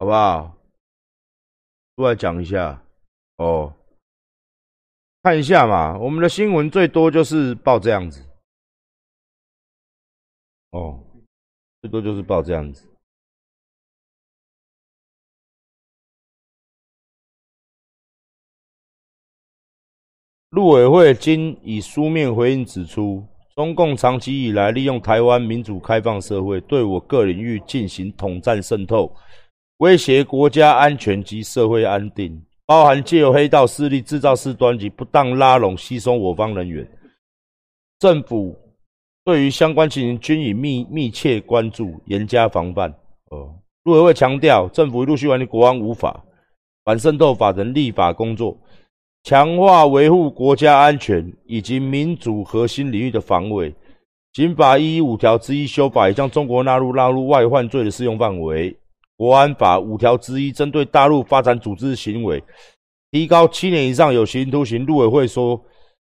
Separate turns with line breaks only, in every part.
好不好？出来讲一下哦，看一下嘛，我们的新闻最多就是报这样子，哦，最多就是报这样子。陆委会今以书面回应指出，中共长期以来利用台湾民主开放社会，对我各领域进行统战渗透，威胁国家安全及社会安定，包含借由黑道势力制造事端及不当拉拢、吸收我方人员。政府对于相关情形均以密密切关注，严加防范。哦，陆委会强调，政府陆续完成国安无法、反渗透法等立法工作。强化维护国家安全以及民主核心领域的防卫。刑法一一五条之一修法，已将中国纳入纳入外患罪的适用范围。国安法五条之一，针对大陆发展组织行为，提高七年以上有期徒刑。陆委会说，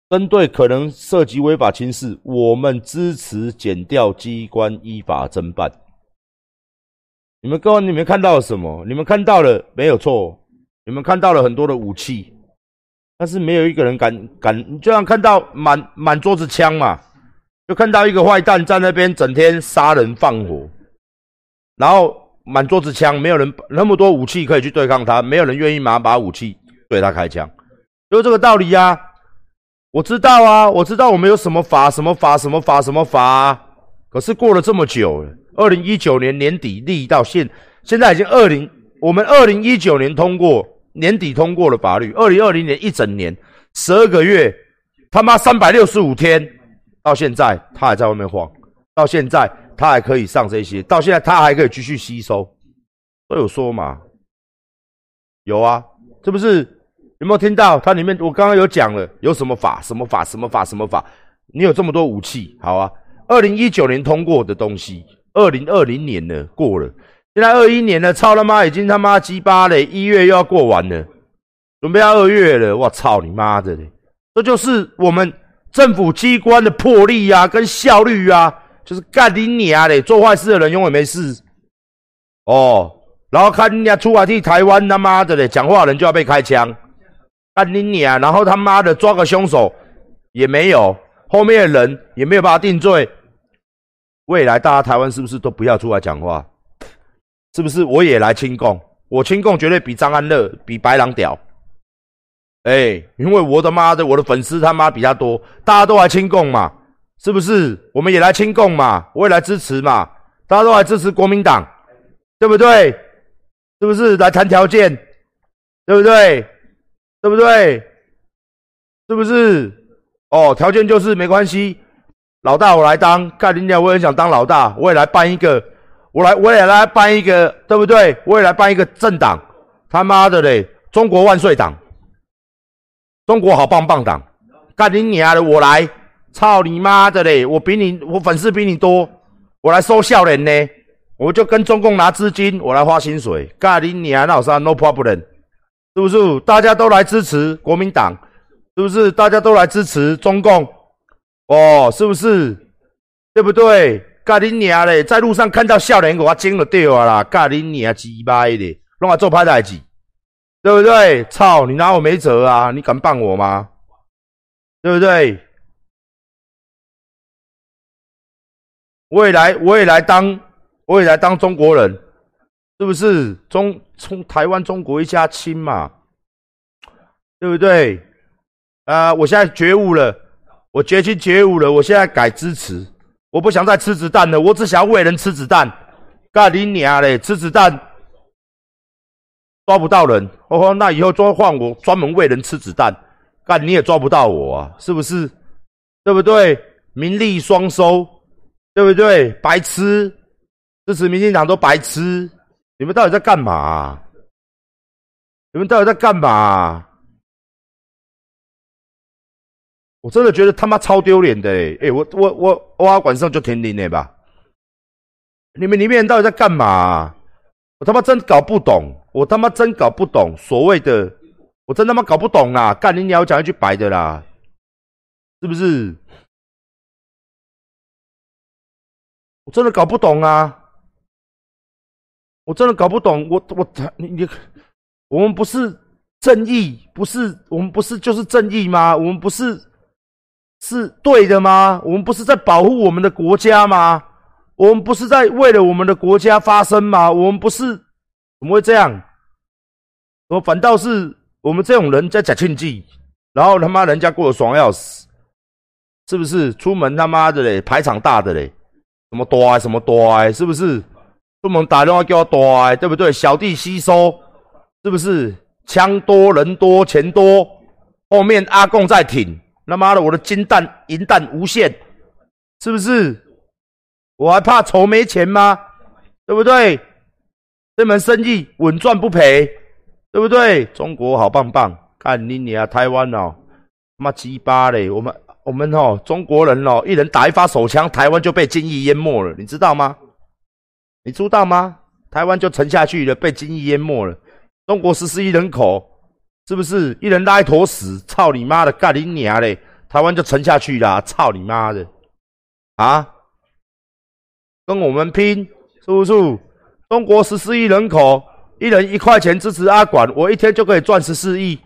针对可能涉及违法侵事，我们支持检调机关依法侦办。你们各位，你们看到了什么？你们看到了没有错？你们看到了很多的武器。但是没有一个人敢敢，就像看到满满桌子枪嘛，就看到一个坏蛋在那边整天杀人放火，然后满桌子枪，没有人那么多武器可以去对抗他，没有人愿意拿把武器对他开枪，就这个道理呀。我知道啊，我知道我们有什么法什么法什么法什么法，可是过了这么久了，二零一九年年底立到现，现在已经二零，我们二零一九年通过。年底通过了法律，二零二零年一整年十二个月，他妈三百六十五天，到现在他还在外面晃，到现在他还可以上这些，到现在他还可以继续吸收，都有说嘛？有啊，是不是？有没有听到？它里面我刚刚有讲了，有什么法？什么法？什么法？什么法？你有这么多武器，好啊！二零一九年通过的东西，二零二零年呢过了。现在二一年了，操他妈已经他妈鸡巴嘞！一月又要过完了，准备要二月了，我操你妈的嘞！这就是我们政府机关的魄力呀，跟效率啊，就是干你娘嘞！做坏事的人永远没事哦，然后看人家出来替台湾他妈的嘞，讲话人就要被开枪，干你娘！然后他妈的抓个凶手也没有，后面的人也没有办法定罪。未来大家台湾是不是都不要出来讲话？是不是我也来亲共？我亲共绝对比张安乐、比白狼屌。哎，因为我的妈的，我的粉丝他妈比他多，大家都来亲共嘛，是不是？我们也来亲共嘛，我也来支持嘛，大家都来支持国民党，对不对？是不是来谈条件？对不对？对不对？是不是？哦，条件就是没关系，老大我来当，干林鸟我也想当老大，我也来办一个。我来，我也来办一个，对不对？我也来办一个政党，他妈的嘞！中国万岁党，中国好棒棒党，干你娘的！我来，操你妈的嘞！我比你，我粉丝比你多，我来收笑脸呢，我就跟中共拿资金，我来花薪水，干你娘老三 no problem，是不是？大家都来支持国民党，是不是？大家都来支持中共，哦，是不是？对不对？咖喱娘嘞，在路上看到笑脸，我惊了掉啊啦！咖喱娘鸡巴的，弄来做派代志，对不对？操，你拿我没辙啊！你敢办我吗？对不对？我也来，我也来当，我也来当中国人，是不是？中从台湾中国一家亲嘛，对不对？啊，我现在觉悟了，我决心觉悟了，我现在改支持。我不想再吃子弹了，我只想要为人吃子弹。干你娘嘞！吃子弹抓不到人，哦吼，那以后就换我专门为人吃子弹。干你也抓不到我啊，是不是？对不对？名利双收，对不对？白痴，支持民进党都白痴。你们到底在干嘛？你们到底在干嘛？我真的觉得他妈超丢脸的哎！哎，我我我我晚上就停灵了吧？你们里面人到底在干嘛？我他妈真搞不懂，我他妈真搞不懂所谓的，我真他妈搞不懂啦！干你鸟讲一句白的啦，是不是？我真的搞不懂啊！我真的搞不懂，我我他你你，我们不是正义，不是我们不是就是正义吗？我们不是是对的吗？我们不是在保护我们的国家吗？我们不是在为了我们的国家发声吗？我们不是怎么会这样？我反倒是我们这种人在假庆忌，然后他妈人家过得爽要死，是不是？出门他妈的嘞，排场大的嘞，什么多什么多，是不是？出门打电话叫我多，对不对？小弟吸收，是不是？枪多人多钱多，后面阿贡在挺，他妈的我的金弹银弹无限，是不是？我还怕愁没钱吗？对不对？这门生意稳赚不赔，对不对？中国好棒棒，看你你啊，台湾哦，他妈鸡巴嘞！我们我们哦，中国人哦，一人打一发手枪，台湾就被精义淹没了，你知道吗？你知道吗？台湾就沉下去了，被精义淹没了。中国十四亿人口，是不是一人拉一坨屎？操你妈的，干你娘嘞！台湾就沉下去了，操你妈的！啊，跟我们拼，是不是？中国十四亿人口，一人一块钱支持阿管，我一天就可以赚十四亿，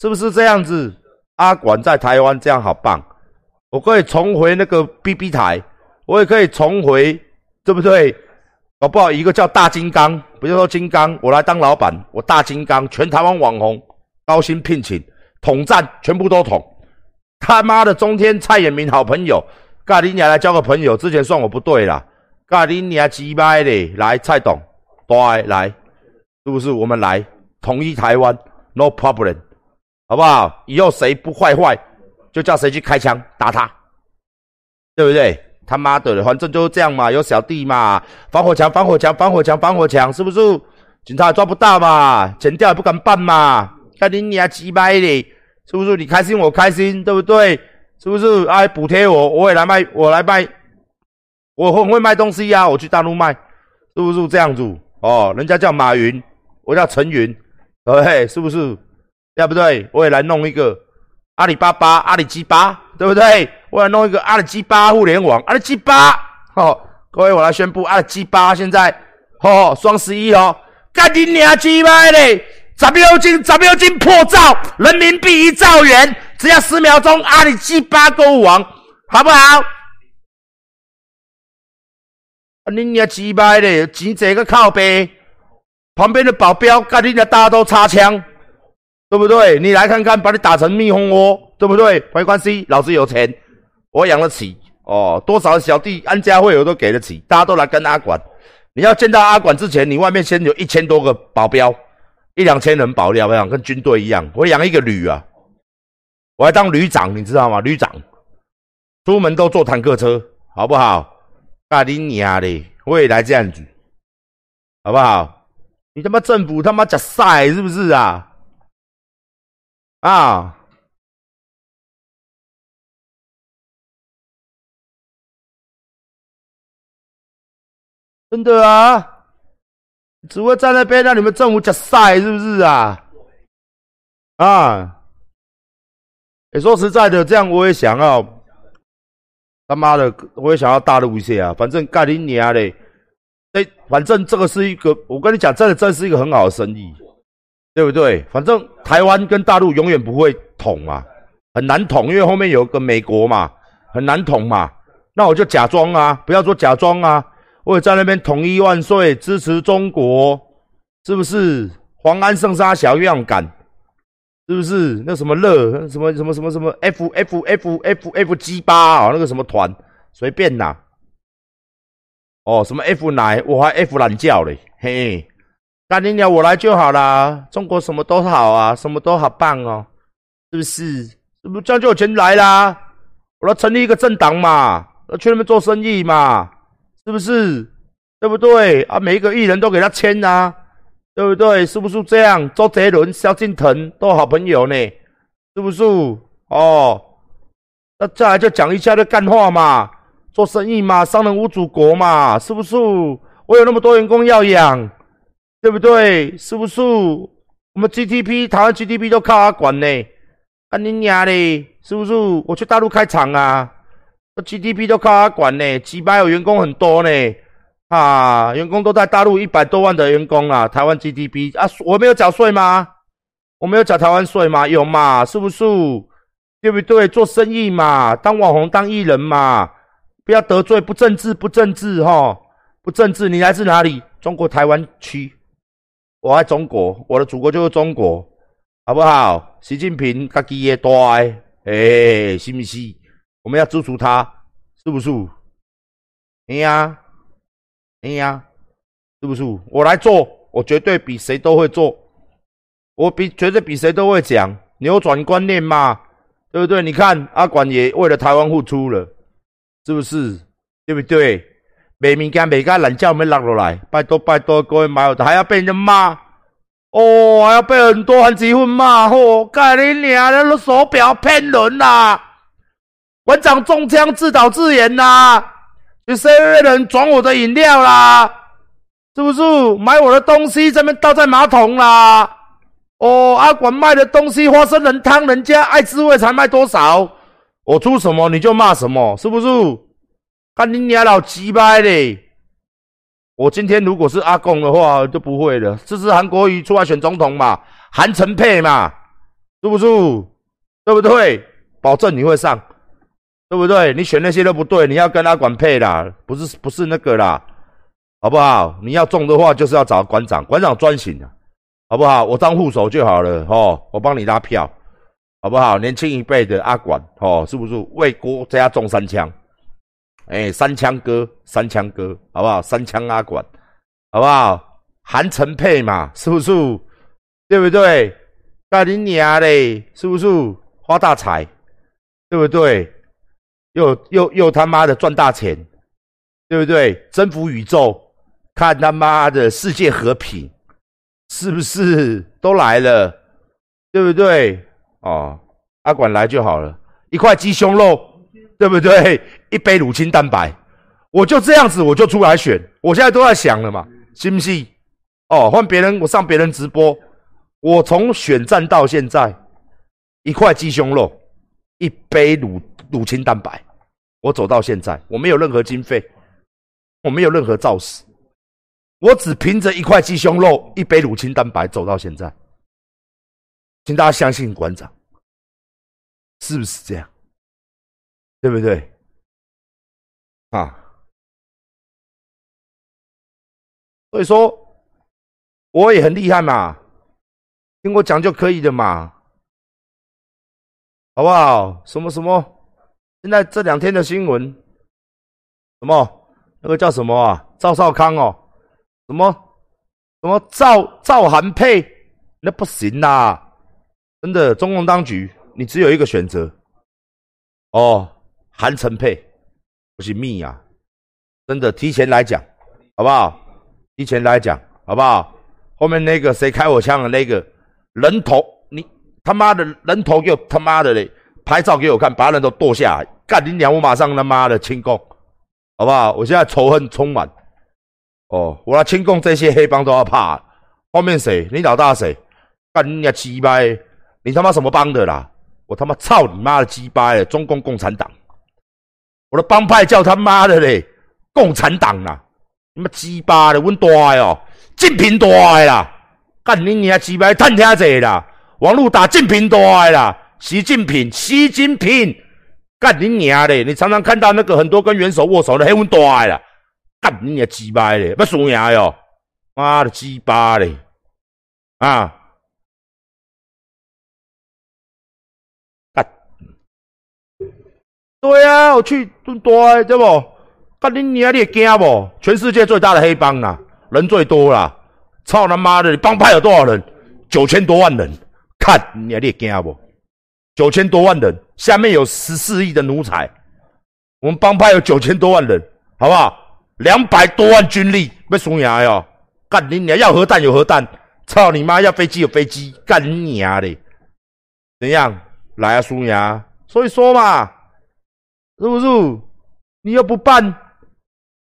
是不是这样子？阿管在台湾这样好棒，我可以重回那个 B B 台，我也可以重回，对不对？搞不好一个叫大金刚，不就说金刚，我来当老板，我大金刚，全台湾网红高薪聘请，统战全部都统。他妈的，中天蔡衍明好朋友，咖喱娘来交个朋友，之前算我不对啦。咖喱娘鸡掰的，来蔡董，对，来，是不是我们来统一台湾？No problem，好不好？以后谁不坏坏，就叫谁去开枪打他，对不对？他妈的，反正就是这样嘛，有小弟嘛，防火墙，防火墙，防火墙，防火墙，是不是？警察抓不到嘛，钱掉也不敢办嘛，看你娘鸡掰的，是不是？你开心我开心，对不对？是不是？哎，补贴我，我也来卖，我来卖，我很会卖东西呀，我去大陆卖，是不是这样子？哦，人家叫马云，我叫陈云，对，是不是？对不对？我也来弄一个阿里巴巴，阿里鸡巴，对不对？我来弄一个阿里 G 八互联网，阿里 G 八，好，各位，我来宣布，阿里 G 八现在，哦，双十一哦，赶紧娘鸡巴嘞，十秒金，十秒金破兆，人民币一兆元，只要十秒钟，阿里 G 八购物网，好不好？啊，你娘鸡巴嘞，钱这个靠背，旁边的保镖，赶紧的大家都插枪，对不对？你来看看，把你打成蜜蜂窝，对不对？没关系，老子有钱。我养得起哦，多少小弟安家费我都给得起，大家都来跟阿管。你要见到阿管之前，你外面先有一千多个保镖，一两千人保镖，像跟军队一样。我养一个旅啊，我还当旅长，你知道吗？旅长出门都坐坦克车，好不好？大你娘的，我也来这样子，好不好？你他妈政府他妈假晒是不是啊？啊！真的啊，只会站在边让你们政府假晒，是不是啊？啊！哎，说实在的，这样我也想要，他妈的，我也想要大陆一些啊。反正盖你娘嘞！哎，反正这个是一个，我跟你讲，真的，这是一个很好的生意，对不对？反正台湾跟大陆永远不会统嘛，很难统，因为后面有个美国嘛，很难统嘛。那我就假装啊，不要说假装啊。我也在那边统一万岁，支持中国，是不是？黄安圣沙小样感，是不是？那什么乐，什么什么什么什么 F F F F F G 八啊，那个什么团，随便呐。哦，什么 F 奶，我还 F 懒觉嘞，嘿，那你鸟我来就好啦。中国什么都好啊，什么都好棒哦，是不是？是不是这样就有钱来啦？我要成立一个政党嘛，要去那边做生意嘛。是不是？对不对啊？每一个艺人都给他签啊，对不对？是不是这样？周杰伦、萧敬腾都好朋友呢，是不是？哦，那再来就讲一下这干话嘛，做生意嘛，商人无祖国嘛，是不是？我有那么多员工要养，对不对？是不是？我们 GDP 台湾 GDP 都靠他管呢，啊你娘的，是不是？我去大陆开厂啊。GDP 都靠他管呢，几百有员工很多呢，啊，员工都在大陆一百多万的员工啊，台湾 GDP 啊，我没有缴税吗？我没有缴台湾税吗？有嘛？是不是？对不对？做生意嘛，当网红当艺人嘛，不要得罪，不政治不政治哈，不政治。你来自哪里？中国台湾区。我爱中国，我的祖国就是中国，好不好？习近平他基业大，哎，是不是？我们要支持他，是不是？哎呀，哎呀，是不是？我来做，我绝对比谁都会做，我比绝对比谁都会讲，扭转观念嘛，对不对？你看阿管也为了台湾付出了，是不是？对不对？卖物件卖甲烂叫没落落来，拜托拜托各位买友，还要被人骂，哦，还要被很多韩积粉骂，嚯，干你娘的手表骗人啦！馆长中枪自导自演啦！有谁有人转我的饮料啦？是不是买我的东西这边倒在马桶啦？哦，阿管卖的东西花生仁汤，人家爱滋味才卖多少？我出什么你就骂什么，是不是？看你娘老鸡掰嘞！我今天如果是阿公的话，就不会了。这是韩国瑜出来选总统嘛，韩城配嘛，是不是？对不对？保证你会上，对不对？你选那些都不对，你要跟阿管配啦，不是不是那个啦，好不好？你要中的话，就是要找馆长，馆长专行的，好不好？我当护手就好了，哦，我帮你拉票，好不好？年轻一辈的阿管，哦，是不是为国家中三枪？哎，三枪哥，三枪哥，好不好？三枪阿管，好不好？韩城配嘛，是不是？对不对？大你娘嘞，是不是？发大财，对不对？又又又他妈的赚大钱，对不对？征服宇宙，看他妈的世界和平，是不是？都来了，对不对？哦，阿管来就好了，一块鸡胸肉。对不对？一杯乳清蛋白，我就这样子，我就出来选。我现在都在想了嘛，信不信？哦，换别人，我上别人直播。我从选战到现在，一块鸡胸肉，一杯乳乳清蛋白，我走到现在，我没有任何经费，我没有任何造势，我只凭着一块鸡胸肉，一杯乳清蛋白走到现在。请大家相信馆长，是不是这样？对不对？啊，所以说我也很厉害嘛，听我讲就可以的嘛，好不好？什么什么？现在这两天的新闻，什么那个叫什么啊？赵少康哦，什么什么赵赵韩佩，那不行啦！真的，中共当局你只有一个选择，哦。韩晨佩不是密啊，真的提前来讲，好不好？提前来讲，好不好？后面那个谁开我枪的那个人头，你他妈的人头给我他妈的嘞，拍照给我看，把人都剁下来，干你娘！我马上他妈的清供，好不好？我现在仇恨充满，哦，我要清供这些黑帮都要怕。后面谁？你老大谁？干你娘鸡巴！你他妈什么帮的啦？我他妈操你妈的鸡巴！中共共产党！我的帮派叫他妈的嘞，共产党啦！你妈鸡巴的，阮大哦，晋平大啦！干你娘鸡巴，探听者啦！网络打晋平大啦！习近平，习近平，干你娘的！你常常看到那个很多跟元首握手的，嘿，阮大啦！干你娘鸡巴的，要输赢哟！妈的鸡巴嘞！啊！对啊，我去多多，对不？干你娘，你也惊不？全世界最大的黑帮啦，人最多啦！操他妈的，你帮派有多少人？九千多万人，看你也惊不？九千多万人，下面有十四亿的奴才，我们帮派有九千多万人，好不好？两百多万军力，要输赢哟！干你娘，要核弹有核弹，操你妈，要飞机有飞机，干你娘的！怎样？来啊，输赢！所以说嘛。是不是？你又不办，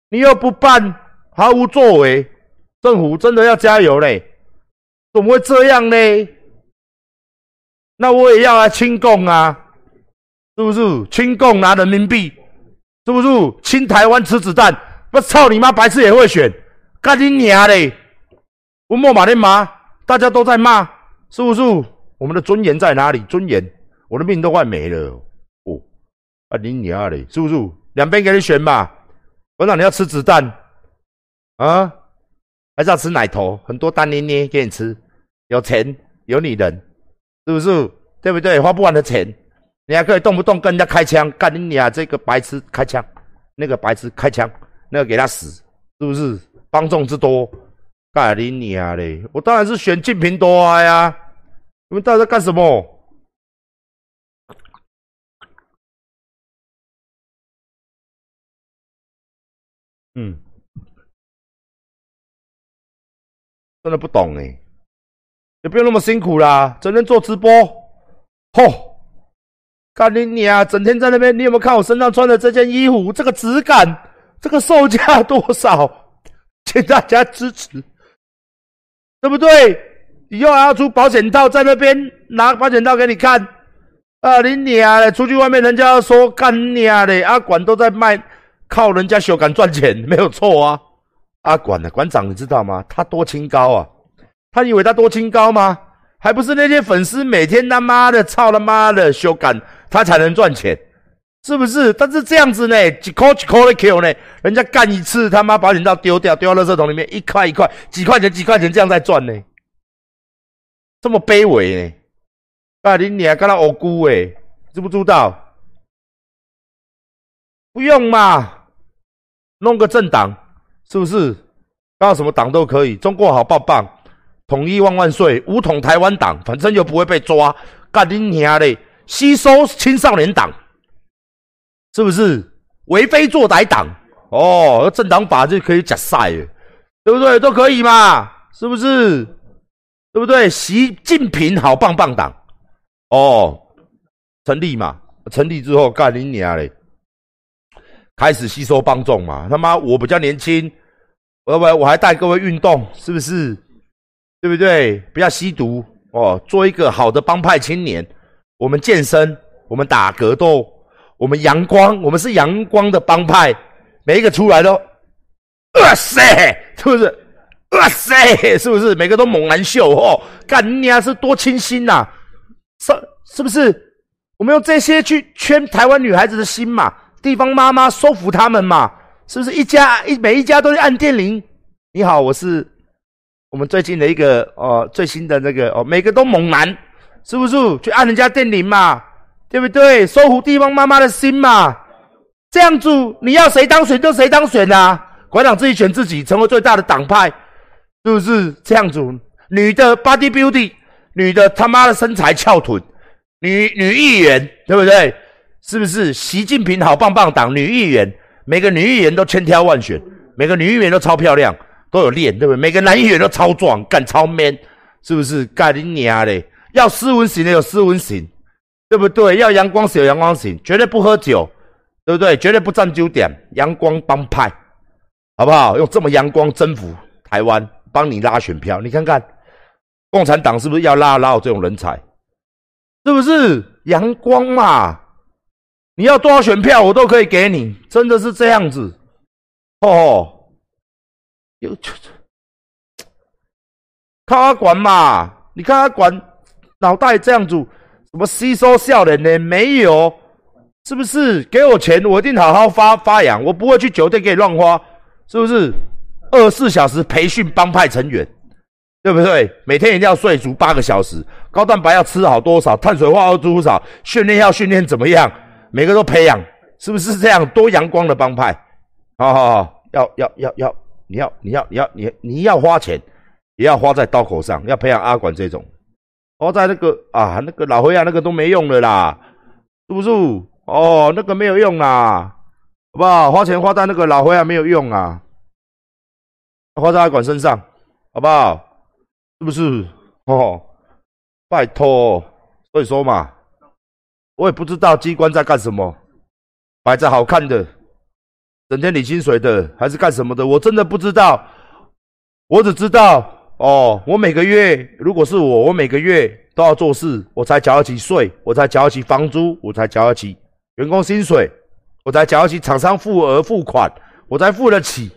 你又不办，毫无作为，政府真的要加油嘞！怎么会这样呢？那我也要来清共啊！是不是？清共拿人民币，是不是？清台湾吃子弹，不操你妈，白痴也会选，干你娘嘞！文墨马的骂，大家都在骂，是不是？我们的尊严在哪里？尊严，我的命都快没了啊你娘嘞，是不是？两边给你选吧，馆长你要吃子弹啊，还是要吃奶头？很多蛋捏捏给你吃，有钱有女人，是不是？对不对？花不完的钱，你还可以动不动跟人家开枪，干你娘这个白痴开枪，那个白痴开枪，那个给他死，是不是？帮众之多，干你娘嘞！我当然是选晋平多啊呀！你们到底在干什么？嗯，真的不懂哎，也不用那么辛苦啦，整天做直播。吼！干你娘！整天在那边，你有没有看我身上穿的这件衣服？这个质感，这个售价多少？请大家支持，对不对？以后还要出保险套，在那边拿保险套给你看。啊，你娘的！出去外面，人家说干你娘的！阿管都在卖，靠人家修改赚钱，没有错啊。阿管的馆长，你知道吗？他多清高啊！他以为他多清高吗？还不是那些粉丝每天他妈的操他妈的修改，他才能赚钱，是不是？但是这样子呢，几块几块的 Q 呢？人家干一次他妈保险套丢掉，丢到垃圾桶里面，一块一块，几块钱几块钱这样在赚呢？这么卑微呢？啊，你你还跟他傲姑哎？知不知道？不用嘛，弄个政党是不是？搞什么党都可以，中国好棒棒。统一万万岁！武统台湾党，反正又不会被抓。干你娘嘞！吸收青少年党，是不是？为非作歹党哦，政党法就可以假赛，对不对？都可以嘛，是不是？对不对？习近平好棒棒党哦，成立嘛？成立之后干你娘嘞！开始吸收帮众嘛？他妈，我比较年轻，我我我还带各位运动，是不是？对不对？不要吸毒哦，做一个好的帮派青年。我们健身，我们打格斗，我们阳光，我们是阳光的帮派。每一个出来都，哇塞，是不是？哇塞，是不是？每个都猛男秀哦，干你啊！是多清新呐，是是不是？我们用这些去圈台湾女孩子的心嘛，地方妈妈收服他们嘛，是不是？一家一每一家都是按电铃。你好，我是。我们最近的一个哦，最新的那个哦，每个都猛男，是不是？去按人家电铃嘛，对不对？收服地方妈妈的心嘛，这样子你要谁当选就谁当选啊！馆长自己选自己，成为最大的党派，是不是这样子？女的 body beauty，女的他妈的身材翘臀，女女议员，对不对？是不是？习近平好棒棒党女议员，每个女议员都千挑万选，每个女议员都超漂亮。都有练，对不对？每个男议员都超壮，干超 man，是不是？干你娘嘞！要斯文型的有斯文型，对不对？要阳光型有阳光型，绝对不喝酒，对不对？绝对不占酒点，阳光帮派，好不好？用这么阳光征服台湾，帮你拉选票。你看看，共产党是不是要拉拉这种人才？是不是阳光嘛？你要多少选票，我都可以给你，真的是这样子，哦。有就靠他管嘛？你看他管脑袋这样子，什么吸收笑脸呢？没有，是不是？给我钱，我一定好好发发扬，我不会去酒店给你乱花，是不是？二十四小时培训帮派成员，对不对？每天一定要睡足八个小时，高蛋白要吃好多少，碳水化合物多少，训练要训练怎么样？每个都培养，是不是这样？多阳光的帮派，好好好，要要要要。你要你要你要你你要花钱，也要花在刀口上，要培养阿管这种，花在那个啊那个老灰啊那个都没用了啦，是不是？哦，那个没有用啦，好不好？花钱花在那个老灰啊没有用啊，花在阿管身上，好不好？是不是？哦，拜托，所以说嘛，我也不知道机关在干什么，摆着好看的。整天领薪水的还是干什么的？我真的不知道。我只知道哦，我每个月如果是我，我每个月都要做事，我才缴得起税，我才缴得起房租，我才缴得起员工薪水，我才缴得起厂商付额付款，我才付得起。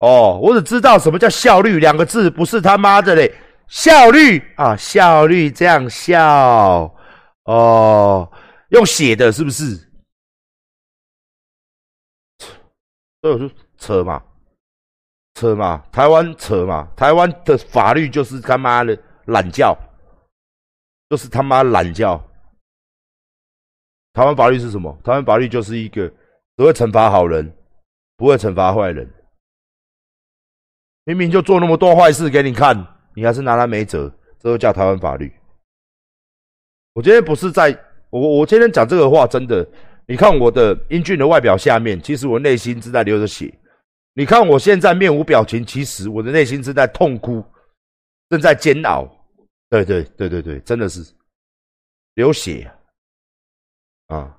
哦，我只知道什么叫效率两个字，不是他妈的嘞，效率啊，效率这样笑哦，用写的是不是？所以我说扯嘛，扯嘛，台湾扯嘛，台湾的法律就是他妈的懒觉，就是他妈懒觉。台湾法律是什么？台湾法律就是一个只会惩罚好人，不会惩罚坏人。明明就做那么多坏事给你看，你还是拿他没辙，这就叫台湾法律。我今天不是在，我我今天讲这个话，真的，你看我的英俊的外表下面，其实我内心正在流着血。你看我现在面无表情，其实我的内心正在痛哭，正在煎熬。对对对对对，真的是流血。啊。